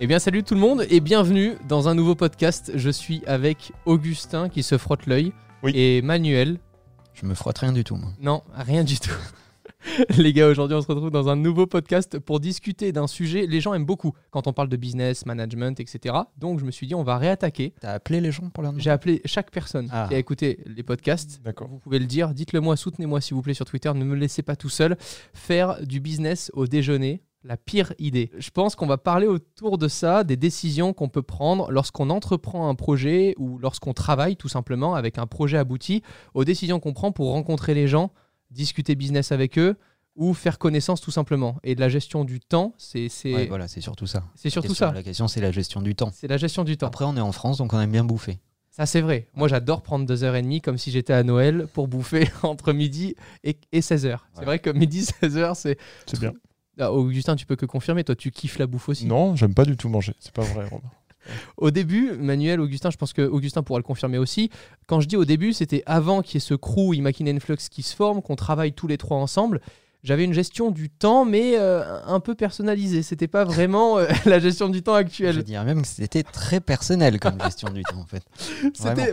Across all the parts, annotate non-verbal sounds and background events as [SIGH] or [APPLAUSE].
Eh bien salut tout le monde et bienvenue dans un nouveau podcast. Je suis avec Augustin qui se frotte l'œil Oui. et Manuel. Je me frotte rien du tout, moi. Non, rien du tout. [LAUGHS] Les gars, aujourd'hui on se retrouve dans un nouveau podcast pour discuter d'un sujet. Les gens aiment beaucoup quand on parle de business, management, etc. Donc je me suis dit on va réattaquer. T'as appelé les gens pour leur J'ai appelé chaque personne Ah. qui a écouté les podcasts. D'accord. Vous pouvez le dire, dites-le moi, soutenez-moi s'il vous plaît sur Twitter, ne me laissez pas tout seul. Faire du business au déjeuner, la pire idée. Je pense qu'on va parler autour de ça, des décisions qu'on peut prendre lorsqu'on entreprend un projet ou lorsqu'on travaille tout simplement avec un projet abouti, aux décisions qu'on prend pour rencontrer les gens, discuter business avec eux ou faire connaissance tout simplement. Et de la gestion du temps, c'est c'est- Ouais, voilà, c'est surtout ça. c'est surtout Question- ça. La question, c'est la gestion du temps. C'est la gestion du temps. Après, on est en France, donc on aime bien bouffer. Ça, c'est vrai. Moi, j'adore prendre 2h30 comme si j'étais à Noël pour bouffer [LAUGHS] entre midi et, 16h. C'est Ouais. vrai que midi, [LAUGHS] 16h, c'est. C'est bien. Ah, Augustin, tu peux que confirmer. Toi, tu kiffes la bouffe aussi. Non, j'aime pas du tout manger. C'est pas vrai, Romain. [LAUGHS] Au début, Manuel, Augustin, je pense que Augustin pourra le confirmer aussi. Quand je dis au début, c'était avant qu'il y ait ce crew Imagine Flux qui se forme, qu'on travaille tous les trois ensemble. J'avais une gestion du temps, mais euh, un peu personnalisée. C'était pas vraiment euh, [LAUGHS] la gestion du temps Je actuelle. dirais même que c'était très personnel comme [LAUGHS] gestion du temps, en fait.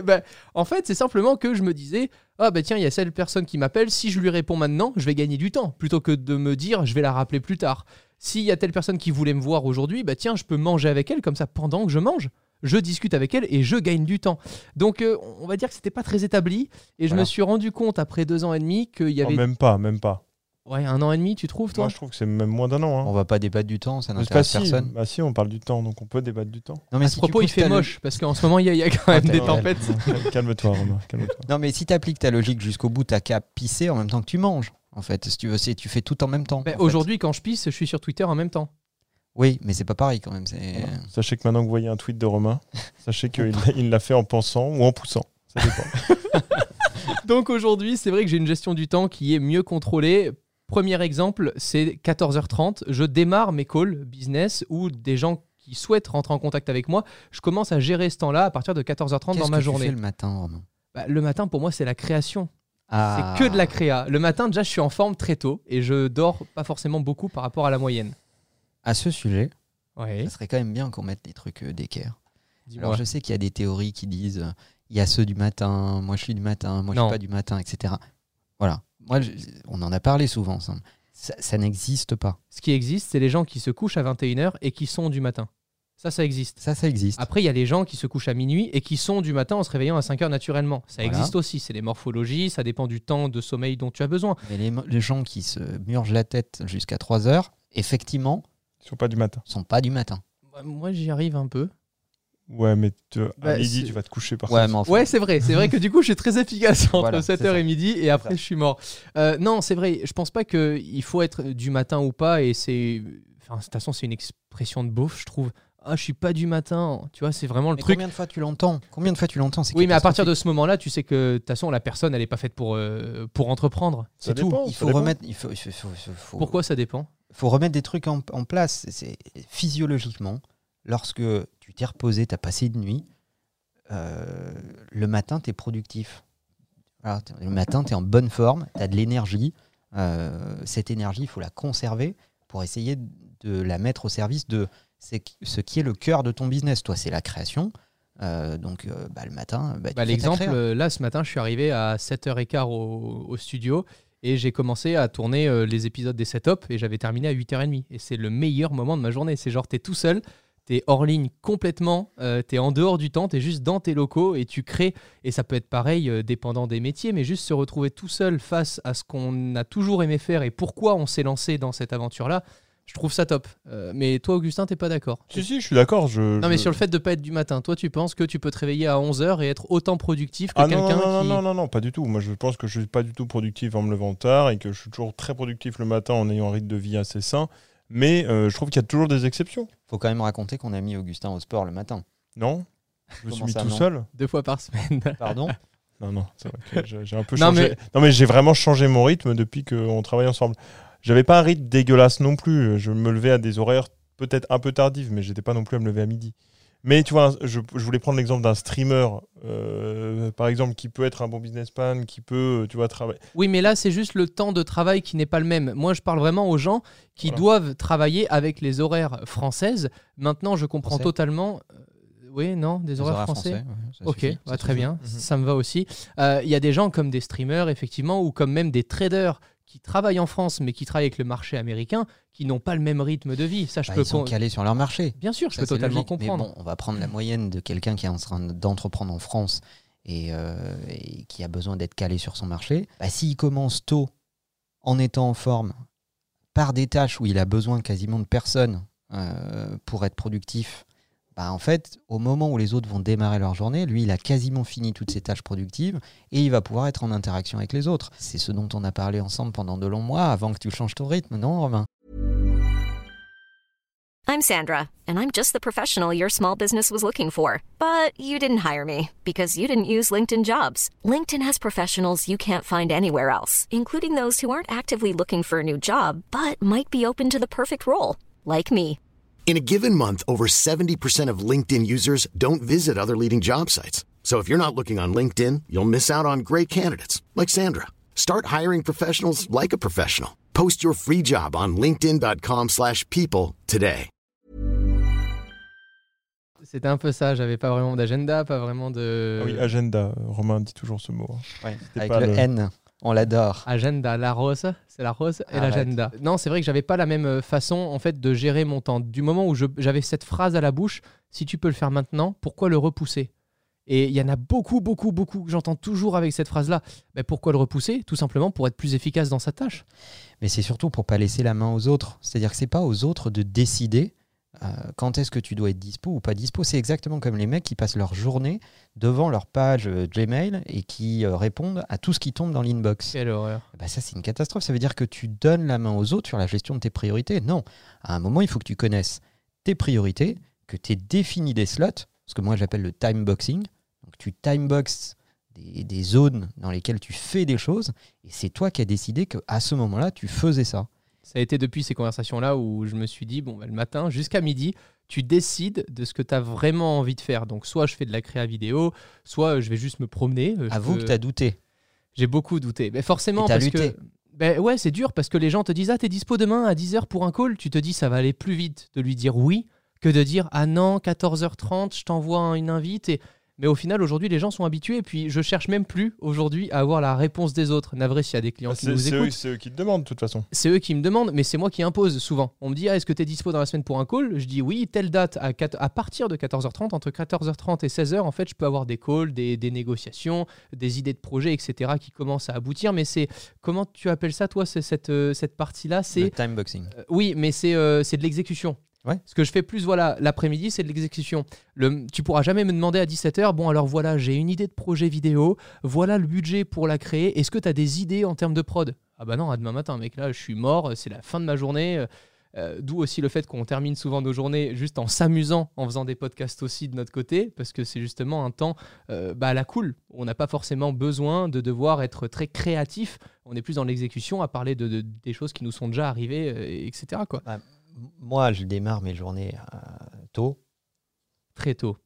Bah, en fait, c'est simplement que je me disais, ah bah tiens, il y a cette personne qui m'appelle, si je lui réponds maintenant, je vais gagner du temps, plutôt que de me dire, je vais la rappeler plus tard. S'il y a telle personne qui voulait me voir aujourd'hui, bah tiens, je peux manger avec elle, comme ça, pendant que je mange. Je discute avec elle et je gagne du temps. Donc, euh, on va dire que c'était pas très établi. Et je Voilà. me suis rendu compte après deux ans et demi qu'il y Oh, avait. même pas, même pas. Ouais, un an et demi, tu trouves, toi Moi, je trouve que c'est même moins d'un an. On Hein. va pas débattre du temps, ça n'intéresse si. personne. Bah si, on parle du temps, donc on peut débattre du temps. Non, mais À si ce tu propos, il fait moche, parce qu'en ce moment, il y, a- il y a quand même Ah, des tempêtes. [LAUGHS] calme-toi, Romain. Calme-toi. Non, mais si tu appliques ta logique jusqu'au bout, t'as qu'à pisser en même temps que tu manges. En fait, si tu veux, c'est- tu fais tout en même temps. Bah, en fait. Aujourd'hui, quand je pisse, je suis sur Twitter en même temps. Oui, mais c'est pas pareil quand même. c'est- Sachez que maintenant que vous voyez un tweet de Romain, [LAUGHS] sachez qu'il il l'a fait en pensant ou en poussant. Ça dépend. [LAUGHS] Donc aujourd'hui, c'est vrai que j'ai une gestion du temps qui est mieux contrôlée. Premier exemple, c'est 14h30. Je démarre mes calls business ou des gens qui souhaitent rentrer en contact avec moi. Je commence à gérer ce temps-là à partir de 14h30 Qu'est-ce dans ma que tu journée. fais le matin, Romain? Bah, le matin, pour moi, c'est la création. Ah. C'est que de la créa. Le matin, déjà, je suis en forme très tôt et je dors pas forcément beaucoup par rapport à la moyenne. À ce sujet, ça serait quand même bien qu'on mette des trucs euh, d'équerre. Alors je sais qu'il y a des théories qui disent euh, il y a ceux du matin, moi je suis du matin, moi je Non. suis pas du matin, etc. Voilà. Moi, je- on en a parlé souvent ensemble. Ça, ça n'existe pas. Ce qui existe, c'est les gens qui se couchent à 21h et qui sont du matin. Ça, ça existe. Ça, ça existe. Après, il y a les gens qui se couchent à minuit et qui sont du matin en se réveillant à 5 heures naturellement. Ça Voilà. existe aussi. C'est les morphologies, ça dépend du temps de sommeil dont tu as besoin. Mais les gens qui se murgent la tête jusqu'à 3 heures, effectivement, Ils sont pas du matin. sont pas du matin. Bah, Moi, j'y arrive un peu. Ouais, mais te- Bah, à midi, tu vas te coucher par Ouais, contre. mais enfin, Ouais, c'est vrai. C'est vrai que du coup, je suis très efficace entre Voilà, 7h c'est ça. et midi et après, ça. je suis mort. Euh, non, c'est vrai. Je pense pas qu'il faut être du matin ou pas. Et c'est. Enfin, de toute façon, c'est une expression de beauf, je trouve. Ah, je suis pas du matin. Tu vois, c'est vraiment le mais truc. combien de fois tu l'entends? Combien de fois tu l'entends Oui, mais à partir de ce moment-là, tu sais que de toute façon, la personne, elle est pas faite pour, euh, pour entreprendre. Ça C'est tout. dépend, il ça faut dépend. remettre, il faut, il faut- il faut- il faut- Pourquoi ça dépend? faut remettre des trucs en, en place. C'est- physiologiquement, lorsque t'es reposé, tu as passé une nuit, euh, le matin, tu es productif. T'es- le matin, tu es en bonne forme, tu as de l'énergie. Euh, cette énergie, il faut la conserver pour essayer de la mettre au service de ce qui est le cœur de ton business. Toi, c'est la création. Euh, donc, euh, bah, le matin, bah, tu Bah, L'exemple, euh, là, ce matin, je suis arrivé à 7h15 au, au studio et j'ai commencé à tourner les épisodes des setups et j'avais terminé à 8h30. Et c'est le meilleur moment de ma journée. C'est genre, t'es tout seul, t'es hors ligne complètement, euh, t'es en dehors du temps, t'es juste dans tes locaux et tu crées. Et ça peut être pareil, euh, dépendant des métiers, mais juste se retrouver tout seul face à ce qu'on a toujours aimé faire et pourquoi on s'est lancé dans cette aventure-là. Je trouve ça top. Euh, mais toi, Augustin, t'es pas d'accord Si, si, je suis d'accord. Je, Non, mais sur le fait de pas être du matin, toi, tu penses que tu peux te réveiller à 11h et être autant productif que Ah quelqu'un non, non, qui. non, non, non, pas du tout. Moi, je pense que je suis pas du tout productif en me levant tard et que je suis toujours très productif le matin en ayant un rythme de vie assez sain. Mais euh, je trouve qu'il y a toujours des exceptions. faut quand même raconter qu'on a mis Augustin au sport le matin. Non? Je me suis mis ça, tout seul. Deux fois par semaine. [LAUGHS] Pardon? Non, non, c'est vrai que j'ai un peu Non, changé. Non, mais j'ai vraiment changé mon rythme depuis qu'on travaille ensemble. J'avais pas un rythme dégueulasse non plus. Je me levais à des horaires peut-être un peu tardives, mais j'étais pas non plus à me lever à midi. Mais tu vois, je, je voulais prendre l'exemple d'un streamer, euh, par exemple, qui peut être un bon businessman, qui peut, tu vois, travailler. Oui, mais là, c'est juste le temps de travail qui n'est pas le même. Moi, je parle vraiment aux gens qui Voilà. doivent travailler avec les horaires françaises. Maintenant, je comprends Français. totalement. euh, Oui, non, des Les horaires, horaires français. ouais, ça Ok, suffit, bah, ça très suffit. bien, Mhm. ça me va aussi. Euh, Il y a des gens comme des streamers, effectivement, ou comme même des traders qui travaillent en France, mais qui travaillent avec le marché américain, qui n'ont pas le même rythme de vie. Ça, je Bah, peux ils sont con- calés sur leur marché. Bien sûr, je Ça, peux totalement logique. Mais comprendre. bon, on va prendre la moyenne de quelqu'un qui est en train d'entreprendre en France et, euh, et qui a besoin d'être calé sur son marché. Bah, S'il commence tôt, en étant en forme, par des tâches où il a besoin quasiment de personne euh, pour être productif, bah, en fait, au moment où les autres vont démarrer leur journée, lui, il a quasiment fini toutes ses tâches productives et il va pouvoir être en interaction avec les autres. C'est ce dont on a parlé ensemble pendant de longs mois avant que tu changes ton rythme, non, Romain? I'm Sandra, and I'm just the professional your small business was looking for. But you didn't hire me because you didn't use LinkedIn jobs. LinkedIn has professionals you can't find anywhere else, including those who aren't actively looking for a new job but might be open to the perfect role, like me. In a given month, over 70% of LinkedIn users don't visit other leading job sites. So if you're not looking on LinkedIn, you'll miss out on great candidates like Sandra. Start hiring professionals like a professional. Post your free job on linkedin.com/people slash people today. C'était un peu ça, j'avais pas vraiment d'agenda, pas vraiment de. Ah oui, agenda. Romain dit toujours ce mot. hein. Avec pas le, le- N, on l'adore. Agenda, la rose, c'est la rose et l'agenda. Non, c'est vrai que j'avais pas la même euh, façon en fait de gérer mon temps. Du moment où j'avais cette phrase à la bouche, si tu peux le faire maintenant, pourquoi le repousser? Et il y en a beaucoup, beaucoup, beaucoup que j'entends toujours avec cette phrase-là. Mais pourquoi le repousser? Tout simplement pour être plus efficace dans sa tâche. Mais c'est surtout pour pas laisser la main aux autres. C'est-à-dire que c'est pas aux autres de décider quand est-ce que tu dois être dispo ou pas dispo? C'est exactement comme les mecs qui passent leur journée devant leur page euh, Gmail et qui euh, répondent à tout ce qui tombe dans l'inbox. Quelle horreur. Bah ça, c'est une catastrophe. Ça veut dire que tu donnes la main aux autres sur la gestion de tes priorités? Non. À un moment, il faut que tu connaisses tes priorités, que tu aies défini des slots, ce que moi j'appelle le time boxing. Donc tu time box des, des zones dans lesquelles tu fais des choses, et c'est toi qui as décidé qu'à ce moment-là, tu faisais ça. Ça a été depuis ces conversations-là où je me suis dit, bon, bah, le matin jusqu'à midi, tu décides de ce que tu as vraiment envie de faire. Donc, soit je fais de la créa vidéo, soit euh, je vais juste me promener. euh, Avoue peux- que tu as douté. J'ai beaucoup douté. Mais forcément, parce lutté. que. Ben ouais, c'est dur parce que les gens te disent Ah, t'es dispo demain à 10h pour un call? Tu te dis Ça va aller plus vite de lui dire oui que de dire Ah non, 14h30, je t'envoie un- une invite. Et... Mais au final, aujourd'hui, les gens sont habitués. Et puis, je cherche même plus aujourd'hui à avoir la réponse des autres. Navré s'il y a des clients Ah, qui C'est nous écoutent. c'est eux qui te demandent, de toute façon. C'est eux qui me demandent, mais c'est moi qui impose souvent. On me dit ah, Est-ce que tu es dispo dans la semaine pour un call? Je dis oui, telle date à, 4 à partir de 14h30. Entre 14h30 et 16h, en fait, je peux avoir des calls, des, des négociations, des idées de projets, etc. qui commencent à aboutir. Mais c'est. Comment tu appelles ça, toi, cette, euh, cette partie-là? Le C'est. time boxing. Euh, oui, mais c'est euh, c'est de l'exécution. Ouais. Ce que je fais plus, voilà, l'après-midi, c'est de l'exécution. Le, tu pourras jamais me demander à 17h, bon alors voilà, j'ai une idée de projet vidéo, voilà le budget pour la créer, est-ce que tu as des idées en termes de prod? Ah bah non, à demain matin, mec, là je suis mort, c'est la fin de ma journée. euh, euh, D'où aussi le fait qu'on termine souvent nos journées juste en s'amusant, en faisant des podcasts aussi de notre côté, parce que c'est justement un temps euh, bah, à la cool. On n'a pas forcément besoin de devoir être très créatif. On est plus dans l'exécution, à parler de, de- des choses qui nous sont déjà arrivées, euh, etc. Quoi. M- Moi, je démarre mes journées euh, tôt, Très tôt.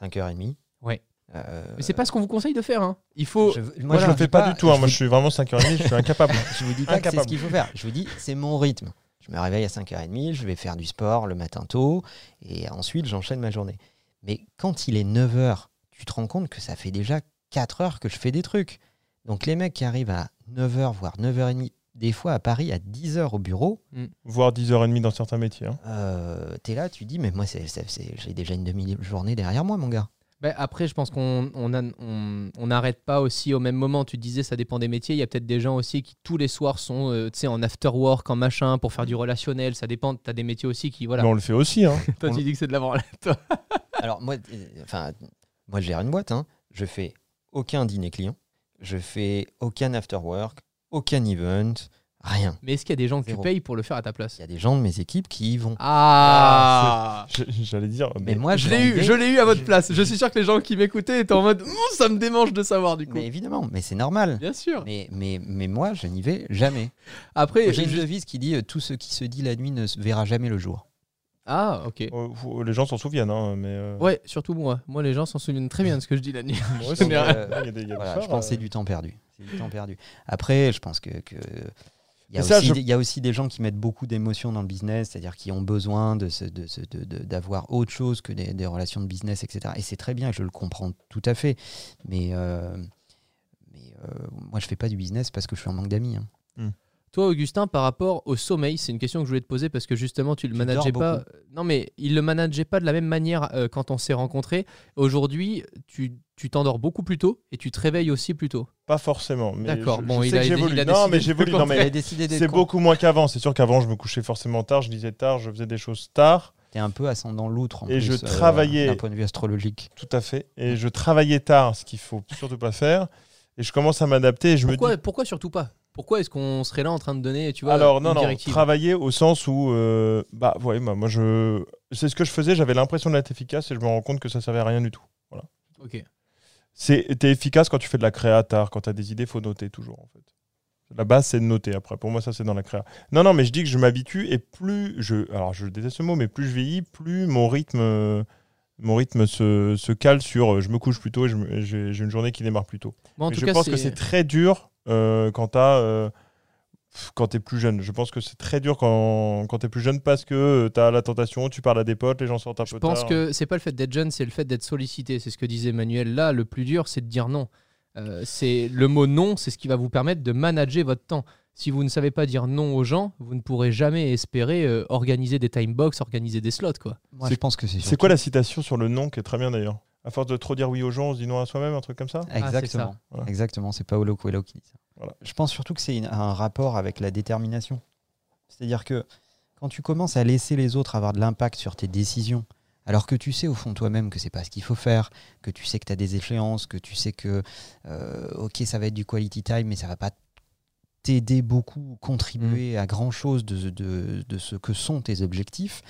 5h30. Ouais. Euh, Mais c'est pas ce qu'on vous conseille de faire. hein. Il faut. je- Moi, je vous le fais dis pas, du tout. hein. je Moi, vous- je suis vraiment 5h30, je suis incapable. [LAUGHS] Je vous dis pas que c'est ce Incapable. qu'il faut faire. Je vous dis, c'est mon rythme. Je me réveille à 5h30, je vais faire du sport le matin tôt, et ensuite j'enchaîne ma journée. Mais quand il est 9h, tu te rends compte que ça fait déjà 4 heures que je fais des trucs. Donc les mecs qui arrivent à 9h, voire 9h30, des fois à Paris à 10h au bureau, Voire 10h30 dans certains métiers. hein. euh, t'es là, tu dis, mais moi c'est- c'est- c'est- j'ai déjà une demi-journée derrière moi, mon gars. Ben, après, je pense qu'on on a- on- on n'arrête pas aussi au même moment. Tu disais, ça dépend des métiers. Il y a peut-être des gens aussi qui tous les soirs sont euh, tu sais, en after work, en machin, pour faire du relationnel. Ça dépend. Tu as des métiers aussi qui. Voilà. Mais on le fait aussi. Hein. [LAUGHS] Toi, on- tu dis que c'est de la branlette. toi. [LAUGHS] Alors moi, euh, enfin, moi je gère une boîte. Hein. Je fais aucun dîner client, je fais aucun after work, aucun event, rien. Mais est-ce qu'il y a des gens que tu Zéro. payes pour le faire à ta Il place y a des gens de mes équipes qui y vont. Ah Je- J'allais dire. Mais moi, Je l'ai eu, je l'ai eu à votre je- place. Je suis sûr que les gens qui m'écoutaient étaient en mode ça me démange de savoir du coup. Mais évidemment, mais c'est normal. Bien sûr. Mais, mais, mais moi, je n'y vais jamais. Après, J'ai une devise qui dit euh, tout ce qui se dit la nuit ne verra jamais le jour. Ah, ok. Faut- Les gens s'en souviennent, hein, mais. euh, Ouais, surtout moi. Moi, les gens s'en souviennent très bien de ce que je dis la nuit. moi, c'est c'est- vrai. il y a des- il y a des Voilà, soirs, je euh, du temps perdu. C'est du temps perdu. Après, je pense que. que il y, a aussi je- des- il y a aussi des gens qui mettent beaucoup d'émotions dans le business, c'est-à-dire qui ont besoin de se- de se- de- de- d'avoir autre chose que des, des relations de business, etc. Et c'est très bien, je le comprends tout à fait. Mais, euh, mais euh, moi, je fais pas du business parce que je suis en manque d'amis. hein. Toi, Augustin, par rapport au sommeil, c'est une question que je voulais te poser parce que justement, tu le Tu manageais pas. Non, mais il le manageait pas de la même manière euh, quand on s'est rencontrés. Aujourd'hui, tu tu t'endors beaucoup plus tôt et tu te réveilles aussi plus tôt. Pas forcément. mais D'accord, je- bon, je il sais a- que il a Non, mais de- j'évolue. Non, [LAUGHS] Il mais a décidé d'être c'est beaucoup moins qu'avant. C'est sûr qu'avant, je me couchais forcément tard, je lisais tard, je faisais des choses tard. T'es un peu ascendant l'outre. en Et je plus, euh, travaillais- D'un point de vue astrologique. Tout à fait. Et je travaillais tard, ce qu'il faut surtout pas faire. Et je commence à m'adapter et je me Pourquoi, dis. pourquoi surtout pas? Pourquoi est-ce qu'on serait là en train de donner, tu vois, Alors non une non, travailler au sens où euh, bah ouais, moi, moi je c'est ce que je faisais, j'avais l'impression d'être efficace et je me rends compte que ça servait à rien du tout. Ok. C'est t'es efficace quand tu fais de la créa tard, quand tu as des idées, faut noter toujours en fait. La base c'est de noter après. Pour moi ça c'est dans la créa. Non non, mais je dis que je m'habitue et plus je alors je déteste ce mot mais plus je vieillis, plus mon rythme mon rythme se, se cale sur euh, je me couche plus tôt et j'ai une journée qui démarre plus tôt. Bon, en tout je cas, pense que c'est très dur quand t'as, euh, quand tu es plus jeune. Je pense que c'est très dur quand, quand tu es plus jeune parce que tu as la tentation, tu parles à des potes, les gens sortent un Je peu pense tard. que c'est pas le fait d'être jeune, c'est le fait d'être sollicité. C'est ce que disait Manuel. Là, le plus dur, c'est de dire non. Euh, c'est le mot non, c'est ce qui va vous permettre de manager votre temps. Si vous ne savez pas dire non aux gens, vous ne pourrez jamais espérer euh, organiser des time box, organiser des slots, quoi. Moi, je pense que c'est C'est quoi la citation sur le non qui est très bien d'ailleurs? À force de trop dire oui aux gens, on se dit non à soi-même, un truc comme ça? Ah, c'est Exactement. ça. Voilà. Exactement, c'est Paolo Coelho qui dit ça. Voilà. Je pense surtout que c'est une- un rapport avec la détermination. C'est-à-dire que quand tu commences à laisser les autres avoir de l'impact sur tes décisions, alors que tu sais au fond toi-même que c'est pas ce qu'il faut faire, que tu sais que tu as des échéances, que tu sais que euh, ok ça va être du quality time, mais ça va pas t'aider beaucoup, contribuer à grand chose de, de- de ce que sont tes objectifs.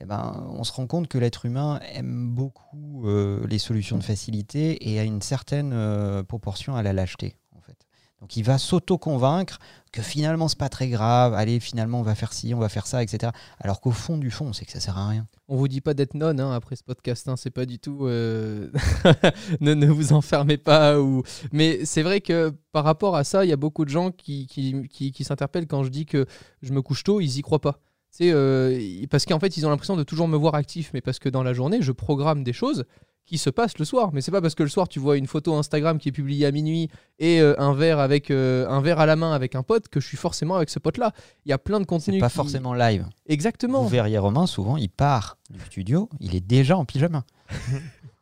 Eh ben, on se rend compte que l'être humain aime beaucoup euh, les solutions de facilité et a une certaine euh, proportion à la lâcheté. En fait. Donc il va s'auto-convaincre que finalement c'est pas très grave, allez finalement on va faire ci, on va faire ça, etc. Alors qu'au fond du fond, on sait que ça sert à rien. On vous dit pas d'être non hein, après ce podcast, hein, c'est pas du tout. euh, [LAUGHS] ne, ne vous enfermez pas. Ou... Mais c'est vrai que par rapport à ça, il y a beaucoup de gens qui, qui, qui- qui s'interpellent quand je dis que je me couche tôt, ils y croient pas. C'est euh, parce qu'en fait, ils ont l'impression de toujours me voir actif, mais parce que dans la journée, je programme des choses qui se passent le soir. Mais c'est pas parce que le soir, tu vois une photo Instagram qui est publiée à minuit et euh, un verre avec euh, un verre à la main avec un pote que je suis forcément avec ce pote-là. Il y a plein de contenus. pas qui- forcément live. Exactement. Vous verriez Romain, souvent il part du studio, il est déjà en pyjama. [LAUGHS]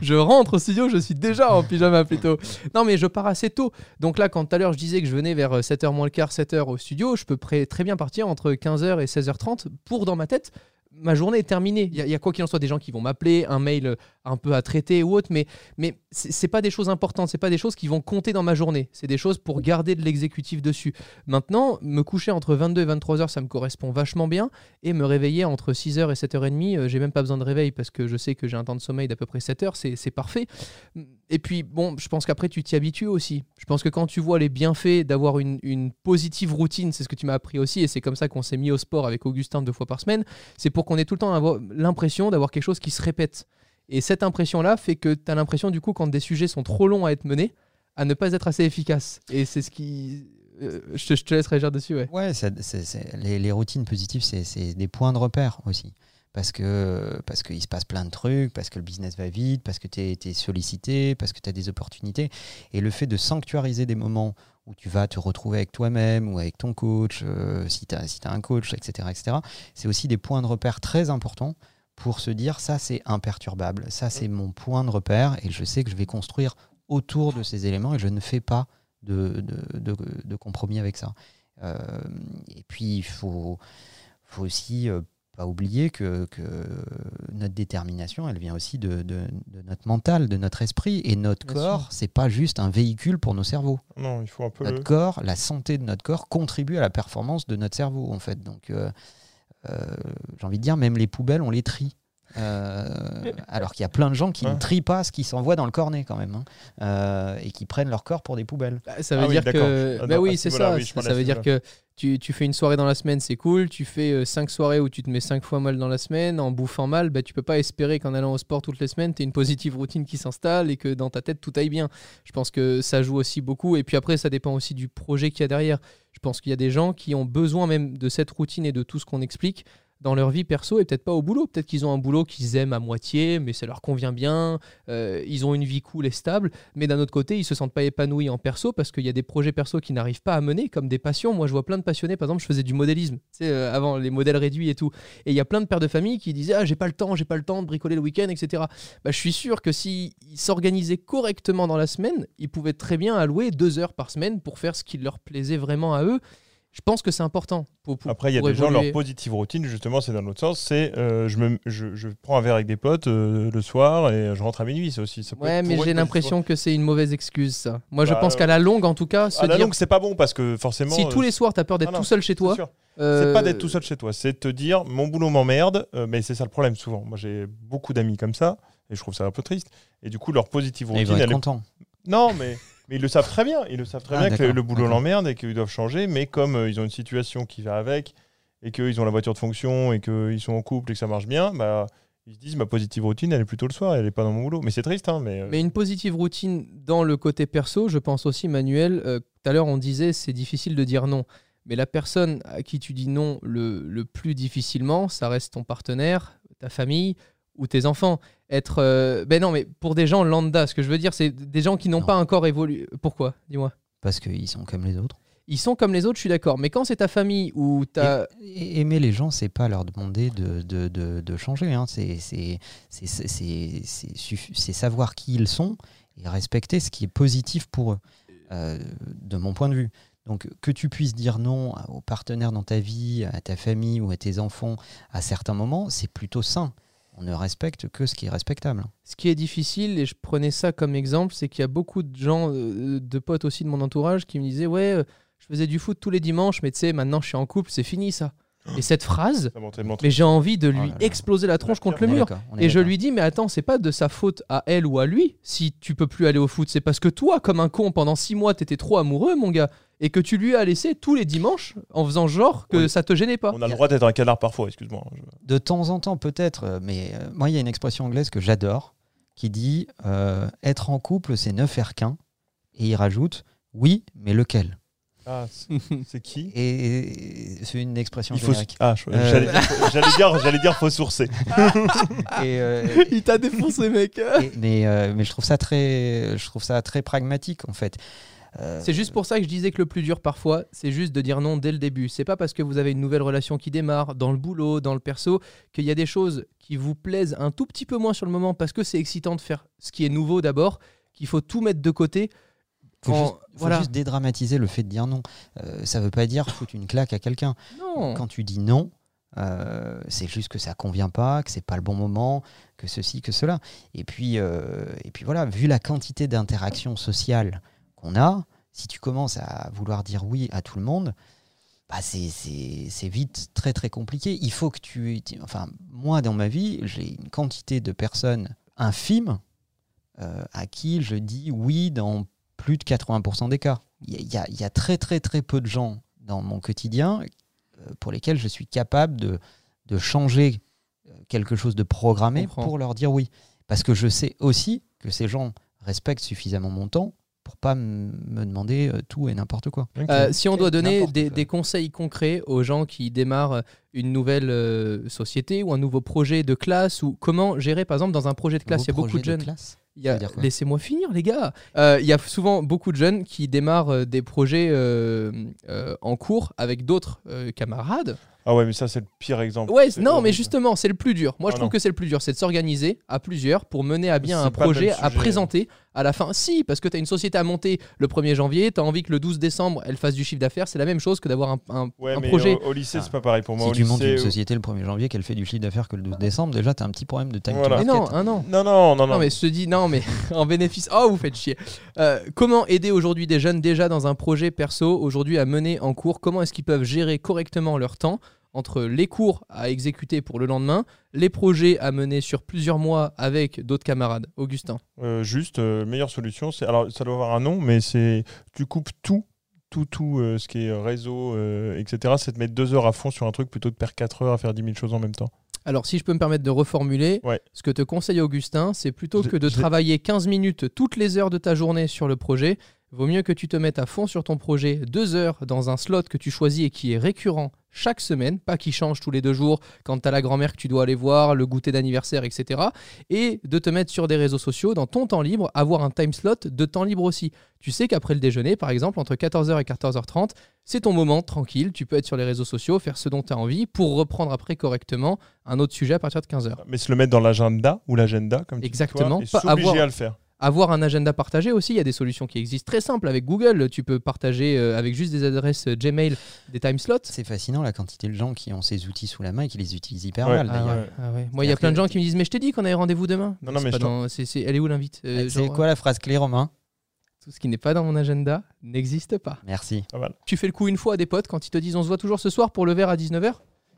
Je rentre au studio, je suis déjà en pyjama plutôt. Non, mais je pars assez tôt. Donc là, quand tout à l'heure je disais que je venais vers 7h moins le quart, 7h au studio, je peux très bien partir entre 15h et 16h30 pour, dans ma tête, ma journée est terminée. Il y, a- quoi qu'il en soit des gens qui vont m'appeler, un mail euh, un peu à traiter ou autre, mais, mais c'est pas des choses importantes, c'est pas des choses qui vont compter dans ma journée. C'est des choses pour garder de l'exécutif dessus. Maintenant, me coucher entre 22 et 23h, ça me correspond vachement bien. Et me réveiller entre 6h et 7h30, euh, j'ai même pas besoin de réveil parce que je sais que j'ai un temps de sommeil d'à peu près 7 heures, c'est parfait. Et puis, bon, je pense qu'après, tu t'y habitues aussi. Je pense que quand tu vois les bienfaits d'avoir une, une positive routine, c'est ce que tu m'as appris aussi, et c'est comme ça qu'on s'est mis au sport avec Augustin deux fois par semaine, c'est pour qu'on ait tout le temps l'impression d'avoir quelque chose qui se répète. Et cette impression-là fait que tu as l'impression, du coup, quand des sujets sont trop longs à être menés, à ne pas être assez efficace. Et c'est ce qui. euh, je, te, je te laisse réagir dessus, ouais. Ouais, les, routines positives, c'est des points de repère aussi. Parce que parce qu'il se passe plein de trucs, parce que le business va vite, parce que tu es, sollicité, parce que tu as des opportunités. Et le fait de sanctuariser des moments où tu vas te retrouver avec toi-même ou avec ton coach, euh, si tu as, si as un coach, etc., etc., c'est aussi des points de repère très importants pour se dire ça c'est imperturbable, ça c'est mon point de repère et je sais que je vais construire autour de ces éléments et je ne fais pas de, compromis avec ça. Euh, et puis, il faut, faut aussi euh, pas oublier que, que notre détermination, elle vient aussi de, de- de notre mental, de notre esprit. Et notre Bien corps, c'est pas juste un véhicule pour nos cerveaux. Non, il faut un peu. Notre le- corps, la santé de notre corps contribue à la performance de notre cerveau, en fait. Donc, euh, euh, j'ai envie de dire, même les poubelles, on les trie. Euh, alors qu'il y a plein de gens qui Ouais. ne trient pas ce qui s'envoie dans le cornet quand même, hein, euh, et qui prennent leur corps pour des poubelles. Bah, Ça veut Ah oui, dire d'accord. que. Ah, bah non, oui, ce c'est ça. oui, ça veut dire que tu, tu fais une soirée dans la semaine, c'est cool. Tu fais 5 soirées où tu te mets 5 fois mal dans la semaine en bouffant mal. Bah, tu peux pas espérer qu'en allant au sport toutes les semaines, tu une positive routine qui s'installe et que dans ta tête tout aille bien. Je pense que ça joue aussi beaucoup. Et puis après, ça dépend aussi du projet qu'il y a derrière. Je pense qu'il y a des gens qui ont besoin même de cette routine et de tout ce qu'on explique dans leur vie perso et peut-être pas au boulot. Peut-être qu'ils ont un boulot qu'ils aiment à moitié, mais ça leur convient bien. Euh, ils ont une vie cool et stable, mais d'un autre côté, ils se sentent pas épanouis en perso parce qu'il y a des projets perso qui n'arrivent pas à mener, comme des passions. Moi, je vois plein de passionnés. Par exemple, je faisais du modélisme, euh, avant les modèles réduits et tout. Et il y a plein de pères de famille qui disaient ah j'ai pas le temps, j'ai pas le temps de bricoler le week-end, etc. Bah, je suis sûr que s'ils s'organisaient correctement dans la semaine, ils pouvaient très bien allouer deux heures par semaine pour faire ce qui leur plaisait vraiment à eux. Je pense que c'est important. Pour, pour- Après, il y a des gens, leur positive routine, justement, c'est dans l'autre sens. C'est euh, je, me, je, je prends un verre avec des potes euh, le soir et je rentre à minuit. C'est aussi. ça peut Ouais, être mais j'ai l'impression que c'est une mauvaise excuse, ça. Moi, je Bah, pense qu'à la longue, en tout cas, se À la dire, longue, c'est pas bon parce que forcément. si euh, tous les soirs, tu as peur d'être non, tout seul chez toi, euh, C'est pas d'être tout seul chez toi, c'est de te dire mon boulot m'emmerde, euh, mais c'est ça le problème souvent. Moi j'ai beaucoup d'amis comme ça et je trouve ça un peu triste. Et du coup leur positive Et ils routine, vont être elle est- contents. non mais mais ils le savent très bien, ils le savent très Ah, bien que le boulot l'emmerde et qu'ils doivent changer, mais comme euh, ils ont une situation qui va avec et qu'ils ont la voiture de fonction et qu'ils sont en couple et que ça marche bien, bah ils se disent ma positive routine elle est plutôt le soir, elle est pas dans mon boulot. Mais c'est triste hein, mais, euh, Mais une positive routine dans le côté perso, je pense aussi, Manuel, euh, tout à l'heure on disait c'est difficile de dire non. Mais la personne à qui tu dis non le, le plus difficilement, ça reste ton partenaire, ta famille ou tes enfants. Être. euh, Ben non, mais pour des gens lambda, ce que je veux dire, c'est des gens qui n'ont Non. pas encore évolué. Pourquoi Dis-moi? Parce qu'ils sont comme les autres. Ils sont comme les autres, je suis d'accord. Mais quand c'est ta famille ou ta. Aimer les gens, c'est pas leur demander de, de, de, de changer. hein. C'est savoir qui ils sont et respecter ce qui est positif pour eux, euh, de mon point de vue. Donc que tu puisses dire non aux partenaires dans ta vie, à ta famille ou à tes enfants à certains moments, c'est plutôt sain. On ne respecte que ce qui est respectable. Ce qui est difficile, et je prenais ça comme exemple, c'est qu'il y a beaucoup de gens, euh, de potes aussi de mon entourage, qui me disaient Ouais, euh, je faisais du foot tous les dimanches, mais tu sais, maintenant je suis en couple, c'est fini ça. Et cette phrase, mais j'ai envie de Oh lui là là. exploser la tronche contre le mur. Et je lui dis, mais attends, c'est pas de sa faute à elle ou à lui si tu peux plus aller au foot. C'est parce que toi, comme un con, pendant six mois, t'étais trop amoureux, mon gars, et que tu lui as laissé tous les dimanches en faisant genre que Oui. ça te gênait pas. On a le droit d'être un canard parfois, excuse-moi. Je- De temps en temps, peut-être, euh, mais euh, moi, il y a une expression anglaise que j'adore qui dit euh, être en couple, c'est ne faire qu'un. Et il rajoute oui, mais lequel? Ah, [LAUGHS] c'est- qui? Et c'est une expression Il faut. générique. Ah, Euh, j'allais dire, j'allais dire, faut sourcer. [LAUGHS] Et, euh, Il t'a défoncé, mec. et- mais, euh, mais je trouve ça très, je trouve ça très pragmatique en fait. C'est juste pour ça que je disais que le plus dur parfois, c'est juste de dire non dès le début. C'est pas parce que vous avez une nouvelle relation qui démarre, dans le boulot, dans le perso, qu'il y a des choses qui vous plaisent un tout petit peu moins sur le moment parce que c'est excitant de faire ce qui est nouveau d'abord, qu'il faut tout mettre de côté. Faut, En- juste, faut voilà. juste dédramatiser le fait de dire non. Euh, ça veut pas dire foutre une claque à quelqu'un. Quand tu dis non, euh, c'est juste que ça convient pas, que c'est pas le bon moment, que ceci, que cela. Et puis, euh, et puis voilà, vu la quantité d'interactions sociales qu'on a, si tu commences à vouloir dire oui à tout le monde, bah c'est- vite très très compliqué. Il faut que tu- Enfin, moi dans ma vie, j'ai une quantité de personnes infimes euh, à qui je dis oui dans plus de 80% des cas. Il y, a- y y très très très peu de gens dans mon quotidien euh, pour lesquels je suis capable de, de changer euh, quelque chose de programmé pour leur dire oui. Parce que je sais aussi que ces gens respectent suffisamment mon temps pour pas me demander euh, tout et n'importe quoi. Euh, si on doit donner des, conseils concrets aux gens qui démarrent euh, une nouvelle euh, société ou un nouveau projet de classe ou comment gérer par exemple dans un projet de classe, il y a beaucoup de jeunes. classe Il y a- Laissez-moi finir, les gars. Euh, Il y a souvent beaucoup de jeunes qui démarrent des projets euh, euh, en cours avec d'autres euh, camarades. Ah ouais, mais ça c'est le pire exemple. Ouais, non, mais justement, c'est le plus dur. Moi, je Ah trouve non. que c'est le plus dur, c'est de s'organiser à plusieurs pour mener à bien un projet à présenter à la fin. Si, parce que tu as une société à monter le 1er janvier, tu as envie que le 12 décembre, elle fasse du chiffre d'affaires. C'est la même chose que d'avoir un, un- Ouais, un mais projet. au, au lycée Ah. c'est pas pareil pour moi. Si au tu montes lycée, une où- société le 1er janvier qu'elle fait du chiffre d'affaires que le 12 décembre, déjà tu as un petit problème de time Voilà. to Mais market. non, un an. Non, non, non, non. Non, mais je te dis, non, mais [LAUGHS] en bénéfice. Oh, vous faites chier. Euh, comment aider aujourd'hui des jeunes déjà dans un projet perso, aujourd'hui à mener en cours? Comment est-ce qu'ils peuvent gérer correctement leur temps? Entre les cours à exécuter pour le lendemain, les projets à mener sur plusieurs mois avec d'autres camarades. Augustin. Euh, juste, euh, meilleure solution, c'est alors ça doit avoir un nom, mais c'est tu coupes tout, tout, tout euh, ce qui est réseau, euh, etc. C'est de mettre deux heures à fond sur un truc plutôt de perdre 4 heures à faire 10 000 choses en même temps. Alors, si je peux me permettre de reformuler, Ouais. ce que te conseille Augustin, c'est plutôt que de travailler 15 minutes toutes les heures de ta journée sur le projet. Vaut mieux que tu te mettes à fond sur ton projet, deux heures dans un slot que tu choisis et qui est récurrent chaque semaine, pas qui change tous les deux jours quand tu as la grand-mère que tu dois aller voir, le goûter d'anniversaire, etc. Et de te mettre sur des réseaux sociaux dans ton temps libre, avoir un time slot de temps libre aussi. Tu sais qu'après le déjeuner, par exemple, entre 14h et 14h30, c'est ton moment tranquille, tu peux être sur les réseaux sociaux, faire ce dont tu as envie pour reprendre après correctement un autre sujet à partir de 15h. Mais se le mettre dans l'agenda ou l'agenda, comme tu dis, Exactement, toi, et pas avoir- à le faire. Avoir un agenda partagé aussi, il y a des solutions qui existent très simples avec Google. Tu peux partager euh, avec juste des adresses Gmail des time slots. C'est fascinant la quantité de gens qui ont ces outils sous la main et qui les utilisent hyper Ouais. mal Ah ouais, ah ouais. Moi, il y a plein de gens qui me disent Mais je t'ai dit qu'on avait rendez-vous demain. Non, non, mais pas je dans- c'est- c'est- Elle est où l'invite Euh, C'est genre, quoi la phrase clé, Romain? Tout ce qui n'est pas dans mon agenda n'existe pas. Merci. Tu fais le coup une fois à des potes quand ils te disent On se voit toujours ce soir pour le verre à 19h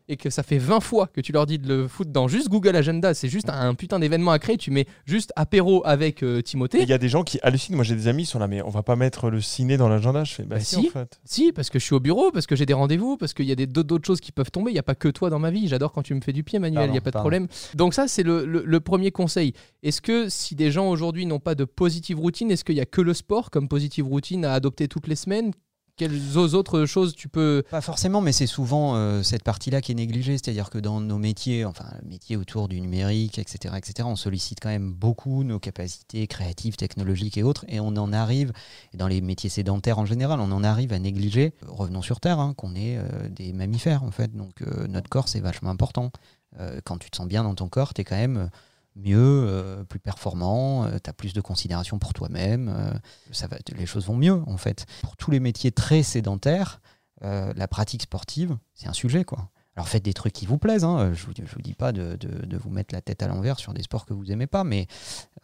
et que ça fait 20 fois que tu leur dis de le foutre dans juste Google Agenda, c'est juste un putain d'événement à créer, tu mets juste apéro avec euh, Timothée. Il y a des gens qui hallucinent. Moi, j'ai des amis qui sont là, mais on va pas mettre le ciné dans l'agenda. Je fais, bah, Bah si, si. en fait. Si, parce que je suis au bureau, parce que j'ai des rendez-vous, parce qu'il y a des- d'autres choses qui peuvent tomber. Il n'y a pas que toi dans ma vie. J'adore quand tu me fais du pied, Manuel. Il n'y a pas de problème. Donc ça, c'est le, le- le premier conseil. Est-ce que si des gens aujourd'hui n'ont pas de positive routine, est-ce qu'il n'y a que le sport comme positive routine à adopter toutes les semaines? Quelles autres choses tu peux... Pas forcément, mais c'est souvent euh, cette partie-là qui est négligée. C'est-à-dire que dans nos métiers, enfin, le métier autour du numérique, etc., etc., on sollicite quand même beaucoup nos capacités créatives, technologiques et autres. Et on en arrive, dans les métiers sédentaires en général, on en arrive à négliger, revenons sur Terre, hein, qu'on est euh, des mammifères, en fait. Donc, euh, notre corps, c'est vachement important. Quand tu te sens bien dans ton corps, tu es quand même mieux, euh, plus performant, tu as plus de considération pour toi-même, euh, les choses vont mieux en fait. Pour tous les métiers très sédentaires, euh, la pratique sportive, c'est un sujet quoi. Alors faites des trucs qui vous plaisent, hein. je ne vous, dis pas de, de- de vous mettre la tête à l'envers sur des sports que vous aimez pas, mais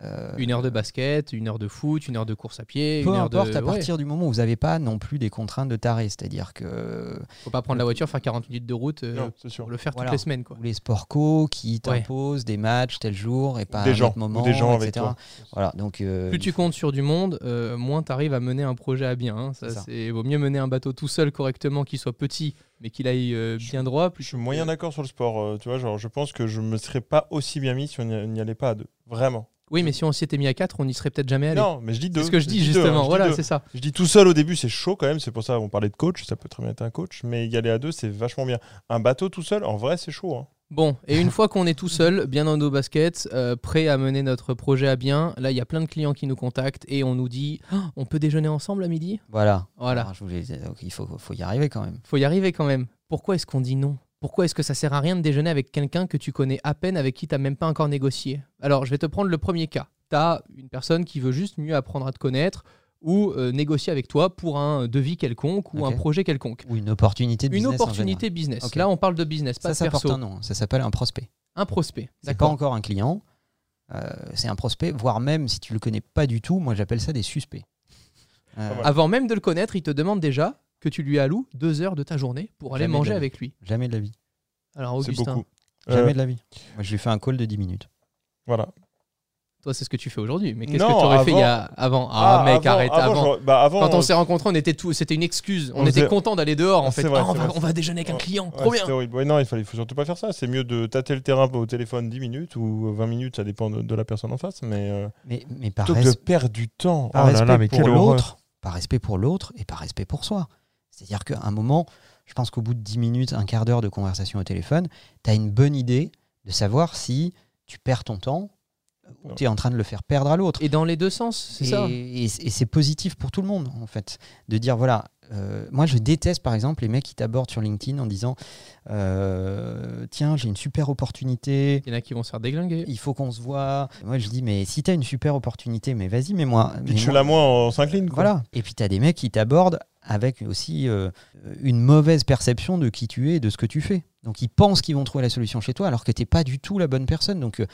euh, Une heure de basket, une heure de foot, une heure de course à pied, peu une heure importe de... à ouais. partir du moment où vous n'avez pas non plus des contraintes de taré, c'est-à-dire que Faut pas prendre la voiture, faire 40 minutes de route euh, Non, c'est sûr. pour le faire Voilà. toutes les semaines. Quoi. ou les sports co qui Ouais. t'imposent des matchs tel jour et pas des à un gens, autre moment, ou des gens avec etc. toi. Voilà, donc euh, Plus tu comptes sur du monde, euh, moins tu arrives à mener un projet à bien. hein. Ça. c'est vaut mieux mener un bateau tout seul correctement, qu'il soit petit, mais qu'il aille euh, bien droit. Je suis que- moyen d'accord sur le sport. euh, tu vois, genre, je pense que je me serais pas aussi bien mis si on n'y allait pas à deux. Vraiment. Oui, mais si on s'y était mis à 4, on n'y serait peut-être jamais allé. Non, mais je dis deux. c'est ce que je dis hein, justement. je dis voilà, c'est ça. Je dis tout seul au début, c'est chaud quand même. C'est pour ça qu'on parlait de coach. Ça peut très bien être un coach. Mais y aller à deux, c'est vachement bien. Un bateau tout seul, en vrai, c'est chaud. hein. Bon, et une fois qu'on est tout seul, bien dans nos baskets, euh, prêt à mener notre projet à bien, là, il y a plein de clients qui nous contactent et on nous dit Ah, on peut déjeuner ensemble à midi? Voilà. Voilà. Alors, je voulais- il faut, faut y arriver quand même. Faut y arriver quand même. Pourquoi est-ce qu'on dit non? Pourquoi est-ce que ça sert à rien de déjeuner avec quelqu'un que tu connais à peine, avec qui tu n'as même pas encore négocié? Alors, je vais te prendre le premier cas. Tu as une personne qui veut juste mieux apprendre à te connaître ou euh, négocier avec toi pour un devis quelconque ou un projet quelconque. Ou une opportunité de Une business en opportunité business. Ok. Là, on parle de business, pas Ça, de ça porte perso. un nom. Ça s'appelle un prospect. Un prospect. C'est pas encore un client. euh, c'est un prospect, voire même si tu le connais pas du tout, moi j'appelle ça des suspects. Euh, mal. Avant même de le connaître, il te demande déjà que tu lui alloues deux heures de ta journée pour aller Jamais manger avec lui. jamais de la vie. Alors, Augustin, beaucoup. Jamais Euh, de la vie. Moi je lui fais un call de 10 minutes. Voilà. Toi, c'est ce que tu fais aujourd'hui. Mais qu'est-ce que tu aurais fait il y avant- a avant Ah, mec, avant- arrête. Avant, Avant, je- bah, Quand on s'est rencontrés, on était tout, c'était une excuse. On, On était faisait- content d'aller dehors en Ah, fait. vrai, Ah, on, va, vrai. on va déjeuner avec un client, trop bien. Ouais, non, il fallait, faut surtout pas faire ça. C'est mieux de tâter le terrain au téléphone 10 minutes ou 20 minutes, ça dépend de, de la personne en face. Mais euh, Mais, mais par, de perdre du temps. par Oh là respect là, mais pour l'autre, par respect pour l'autre et par respect pour soi. C'est-à-dire qu'à un moment, je pense qu'au bout de 10 minutes, un quart d'heure de conversation au téléphone, tu as une bonne idée de savoir si tu perds ton temps. Tu es en train de le faire perdre à l'autre. Et dans les deux sens, c'est ça. et- et c'est positif pour tout le monde, en fait. De dire, voilà, euh, moi je déteste par exemple les mecs qui t'abordent sur LinkedIn en disant euh, Tiens, j'ai une super opportunité, Il y en a qui vont se faire déglinguer. il faut qu'on se voit. Moi je dis, mais si t'as une super opportunité, mais vas-y, mais moi. Pitch-la moi, on s'incline. quoi. Voilà. Et puis t'as des mecs qui t'abordent avec aussi euh, une mauvaise perception de qui tu es et de ce que tu fais. Donc ils pensent qu'ils vont trouver la solution chez toi alors que t'es pas du tout la bonne personne. Donc euh,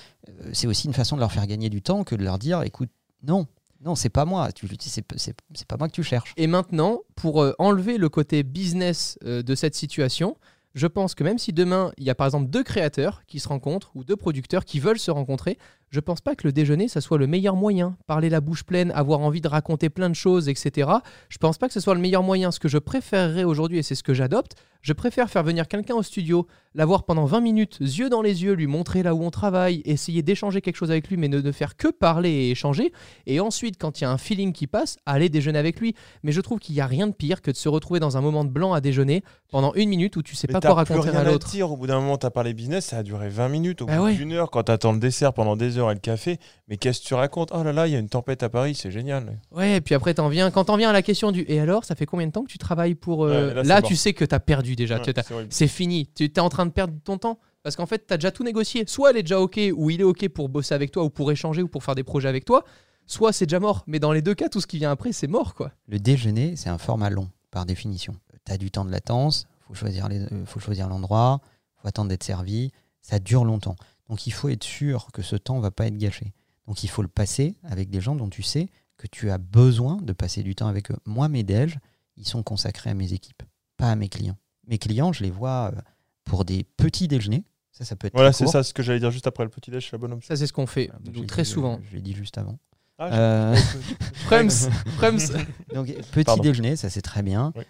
c'est aussi une façon de leur faire gagner du temps que de leur dire écoute, non, non, c'est pas moi, tu, c'est, pas moi que tu cherches. Et maintenant, pour euh, enlever le côté business de cette situation, je pense que même si demain, il y a par exemple deux créateurs qui se rencontrent ou deux producteurs qui veulent se rencontrer, je pense pas que le déjeuner, ça soit le meilleur moyen. Parler la bouche pleine, avoir envie de raconter plein de choses, etc. Je pense pas que ce soit le meilleur moyen. Ce que je préférerais aujourd'hui, et c'est ce que j'adopte, je préfère faire venir quelqu'un au studio, l'avoir pendant 20 minutes, yeux dans les yeux, lui montrer là où on travaille, essayer d'échanger quelque chose avec lui, mais ne, ne faire que parler et échanger. Et ensuite, quand il y a un feeling qui passe, aller déjeuner avec lui. Mais je trouve qu'il n'y a rien de pire que de se retrouver dans un moment de blanc à déjeuner pendant une minute où tu sais Mais pas quoi plus raconter rien à l'autre. Au bout d'un moment, t'as parlé business, ça a duré 20 minutes. Au Bah bout ouais. d'une heure, quand t'attends le dessert pendant des heures et le café, mais qu'est-ce que tu racontes? Oh là là, il y a une tempête à Paris, c'est génial. Ouais, et puis après, t'en viens, quand t'en viens à la question du et alors, ça fait combien de temps que tu travailles pour. euh, Ouais, là, mort. tu sais que t'as perdu déjà. Ouais, c'est fini. Tu es en train de perdre ton temps. Parce qu'en fait, tu as déjà tout négocié. Soit elle est déjà OK, ou il est OK pour bosser avec toi, ou pour échanger, ou pour faire des projets avec toi. Soit c'est déjà mort. Mais dans les deux cas, tout ce qui vient après, c'est mort, quoi. Le déjeuner, c'est un format long, par définition. Tu as du temps de latence, il faut choisir les- euh, faut choisir l'endroit, il faut attendre d'être servi. Ça dure longtemps. Donc il faut être sûr que ce temps va pas être gâché. Donc il faut le passer avec des gens dont tu sais que tu as besoin de passer du temps avec eux. Moi, mes déj, ils sont consacrés à mes équipes, pas à mes clients. Mes clients, je les vois euh, pour des petits déjeuners. Ça, ça peut être Voilà, c'est ça ce que j'allais dire juste après le petit déj, je suis la bonne option. Ça, c'est ce qu'on fait Ah, bah, très dit, souvent. euh, Je l'ai dit juste avant. Ah, Euh, [LAUGHS] Prems, Prems. [LAUGHS] Donc, petit Pardon. déjeuner, ça c'est très bien. Oui.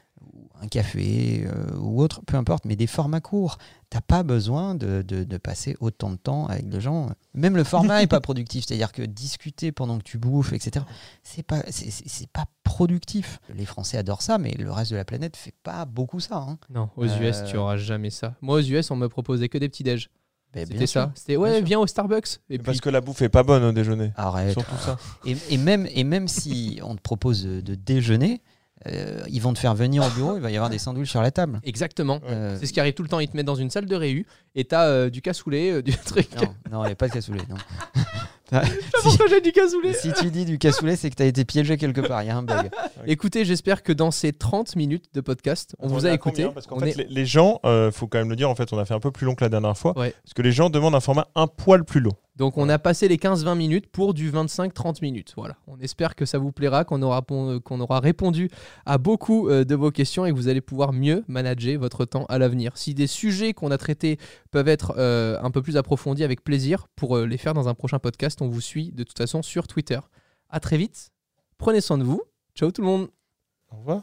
Un café euh, ou autre, peu importe, mais des formats courts. T'as pas besoin de, de- de passer autant de temps avec des gens. Même le format est pas [LAUGHS] productif. C'est-à-dire que discuter pendant que tu bouffes, etc., c'est pas, c'est- c'est c'est pas productif. Les Français adorent ça, mais le reste de la planète fait pas beaucoup ça. hein. Non, aux US, Euh, tu auras jamais ça. Moi, aux US, on me proposait que des petits déj. Bien C'était ça. C'était ouais, viens au Starbucks. Et puis, Parce que la bouffe est pas bonne au déjeuner. Arrête. Surtout ça. Et, et même, et même si on te propose de, de déjeuner, euh, ils vont te faire venir au bureau, il va y avoir des sandwichs sur la table. exactement. Euh, C'est ce qui arrive tout le temps. Ils te mettent dans une salle de réu et t'as euh, du cassoulet, euh, du [LAUGHS] truc. non, non, il n'y a pas de cassoulet. Non. [LAUGHS] Pourquoi j'ai du cassoulet Si tu dis du cassoulet, c'est que tu as été piégé quelque part. Il y a un bug. [LAUGHS] Écoutez, j'espère que dans ces 30 minutes de podcast, on vous a écouté. combien Parce qu'en fait, est- les, les gens, euh, faut quand même le dire, en fait, on a fait un peu plus long que la dernière fois. Ouais. Parce que les gens demandent un format un poil plus long. Donc on a passé les 15-20 minutes pour du 25-30 minutes. Voilà. On espère que ça vous plaira, qu'on aura, aura répondu à beaucoup euh, de vos questions et que vous allez pouvoir mieux manager votre temps à l'avenir. Si des sujets qu'on a traités peuvent être euh, un peu plus approfondis, avec plaisir pour euh, les faire dans un prochain podcast, on vous suit de toute façon sur Twitter. À très vite. Prenez soin de vous. Ciao tout le monde. Au revoir.